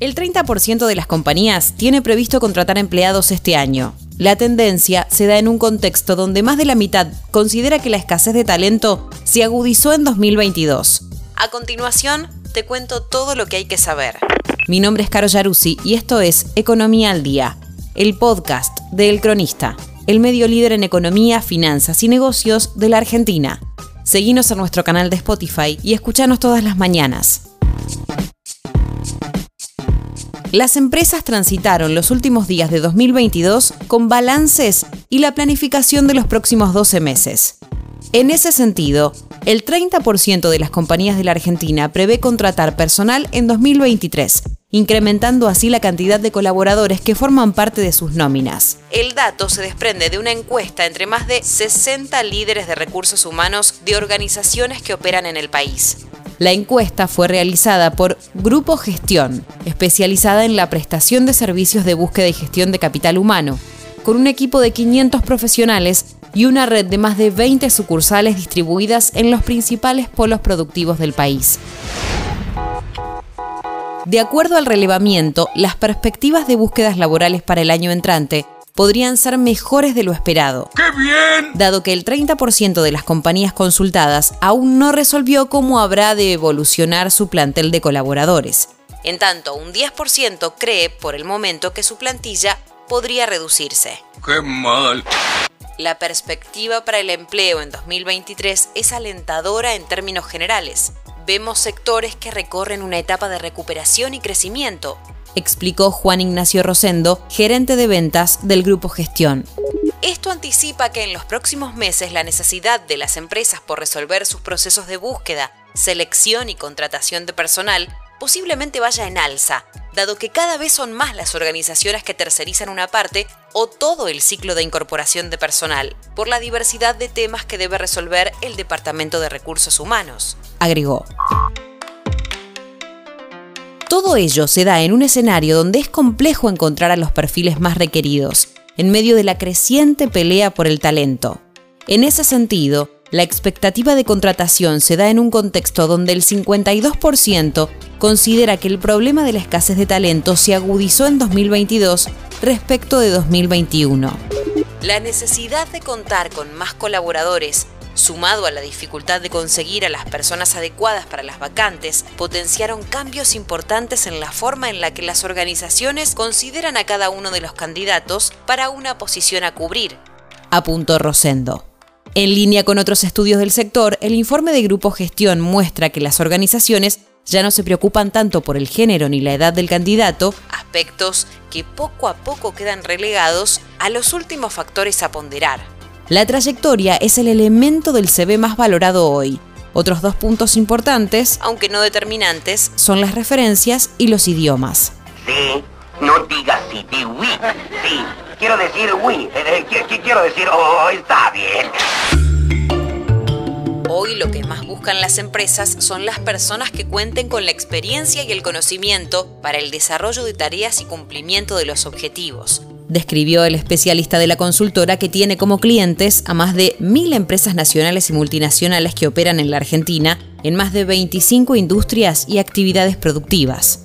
El 30% de las compañías tiene previsto contratar empleados este año. La tendencia se da en un contexto donde más de la mitad considera que la escasez de talento se agudizó en 2022. A continuación, te cuento todo lo que hay que saber. Mi nombre es Caro Yaruzzi y esto es Economía al Día, el podcast de El Cronista, el medio líder en economía, finanzas y negocios de la Argentina. Seguinos en nuestro canal de Spotify y escuchanos todas las mañanas. Las empresas transitaron los últimos días de 2022 con balances y la planificación de los próximos 12 meses. En ese sentido, el 30% de las compañías de la Argentina prevé contratar personal en 2023, incrementando así la cantidad de colaboradores que forman parte de sus nóminas. El dato se desprende de una encuesta entre más de 60 líderes de recursos humanos de organizaciones que operan en el país. La encuesta fue realizada por Grupo Gestión, especializada en la prestación de servicios de búsqueda y gestión de capital humano, con un equipo de 500 profesionales y una red de más de 20 sucursales distribuidas en los principales polos productivos del país. De acuerdo al relevamiento, las perspectivas de búsquedas laborales para el año entrante podrían ser mejores de lo esperado. ¡Qué bien! Dado que el 30% de las compañías consultadas aún no resolvió cómo habrá de evolucionar su plantel de colaboradores. En tanto, un 10% cree por el momento que su plantilla podría reducirse. ¡Qué mal! La perspectiva para el empleo en 2023 es alentadora en términos generales. Vemos sectores que recorren una etapa de recuperación y crecimiento, explicó Juan Ignacio Rosendo, gerente de ventas del Grupo Gestión. Esto anticipa que en los próximos meses la necesidad de las empresas por resolver sus procesos de búsqueda, selección y contratación de personal posiblemente vaya en alza, dado que cada vez son más las organizaciones que tercerizan una parte o todo el ciclo de incorporación de personal, por la diversidad de temas que debe resolver el Departamento de Recursos Humanos, agregó. Todo ello se da en un escenario donde es complejo encontrar a los perfiles más requeridos, en medio de la creciente pelea por el talento. En ese sentido, la expectativa de contratación se da en un contexto donde el 52% considera que el problema de la escasez de talento se agudizó en 2022 respecto de 2021. La necesidad de contar con más colaboradores sumado a la dificultad de conseguir a las personas adecuadas para las vacantes, potenciaron cambios importantes en la forma en la que las organizaciones consideran a cada uno de los candidatos para una posición a cubrir, apuntó Rosendo. En línea con otros estudios del sector, el informe de Grupo Gestión muestra que las organizaciones ya no se preocupan tanto por el género ni la edad del candidato, aspectos que poco a poco quedan relegados a los últimos factores a ponderar. La trayectoria es el elemento del CV más valorado hoy. Otros dos puntos importantes, aunque no determinantes, son las referencias y los idiomas. Sí, no digas sí, di oui. Sí, quiero decir oui. Eh, eh, quiero decir, oh, está bien. Hoy lo que más buscan las empresas son las personas que cuenten con la experiencia y el conocimiento para el desarrollo de tareas y cumplimiento de los objetivos describió el especialista de la consultora que tiene como clientes a más de mil empresas nacionales y multinacionales que operan en la Argentina en más de 25 industrias y actividades productivas.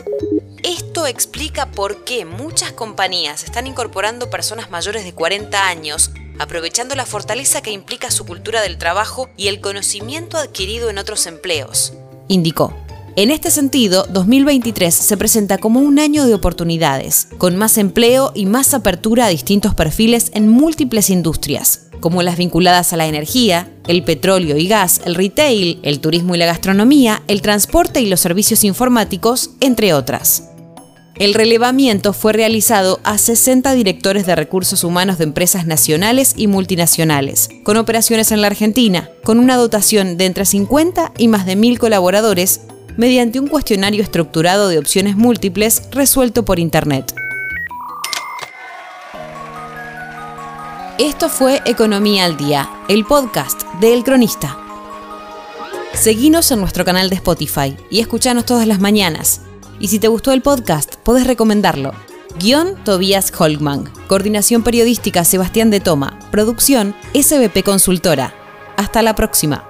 Esto explica por qué muchas compañías están incorporando personas mayores de 40 años, aprovechando la fortaleza que implica su cultura del trabajo y el conocimiento adquirido en otros empleos, indicó. En este sentido, 2023 se presenta como un año de oportunidades, con más empleo y más apertura a distintos perfiles en múltiples industrias, como las vinculadas a la energía, el petróleo y gas, el retail, el turismo y la gastronomía, el transporte y los servicios informáticos, entre otras. El relevamiento fue realizado a 60 directores de recursos humanos de empresas nacionales y multinacionales, con operaciones en la Argentina, con una dotación de entre 50 y más de 1.000 colaboradores mediante un cuestionario estructurado de opciones múltiples resuelto por Internet. Esto fue Economía al Día, el podcast de El Cronista. Seguinos en nuestro canal de Spotify y escuchanos todas las mañanas. Y si te gustó el podcast, podés recomendarlo. Guión Tobias Holgman. Coordinación periodística Sebastián de Toma. Producción SBP Consultora. Hasta la próxima.